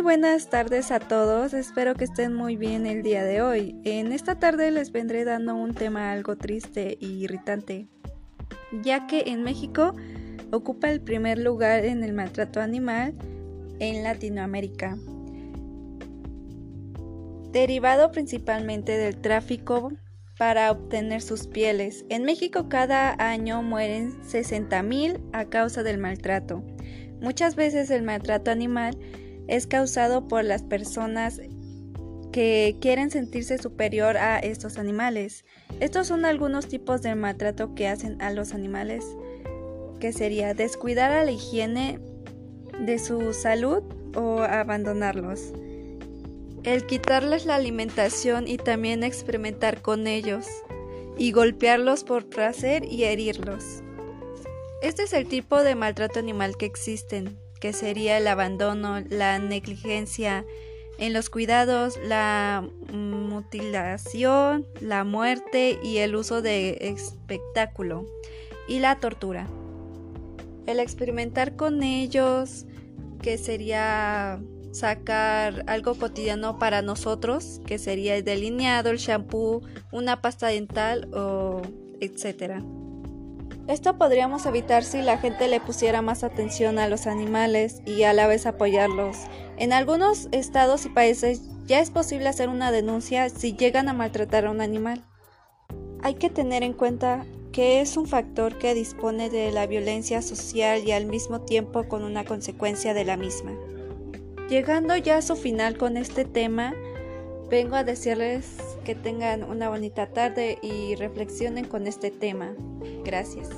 buenas tardes a todos, espero que estén muy bien el día de hoy. En esta tarde les vendré dando un tema algo triste y irritante, ya que en México ocupa el primer lugar en el maltrato animal en Latinoamérica, derivado principalmente del tráfico para obtener sus pieles. En México cada año mueren 60.000 a causa del maltrato. Muchas veces el maltrato animal es causado por las personas que quieren sentirse superior a estos animales. Estos son algunos tipos de maltrato que hacen a los animales, que sería descuidar a la higiene de su salud o abandonarlos. El quitarles la alimentación y también experimentar con ellos, y golpearlos por placer y herirlos. Este es el tipo de maltrato animal que existen, que sería el abandono, la negligencia en los cuidados, la mutilación, la muerte y el uso de espectáculo y la tortura. El experimentar con ellos, que sería sacar algo cotidiano para nosotros, que sería el delineado, el shampoo, una pasta dental o etcétera. Esto podríamos evitar si la gente le pusiera más atención a los animales y a la vez apoyarlos. En algunos estados y países ya es posible hacer una denuncia si llegan a maltratar a un animal. Hay que tener en cuenta que es un factor que dispone de la violencia social y al mismo tiempo con una consecuencia de la misma. Llegando ya a su final con este tema, vengo a decirles que tengan una bonita tarde y reflexionen con este tema. Gracias.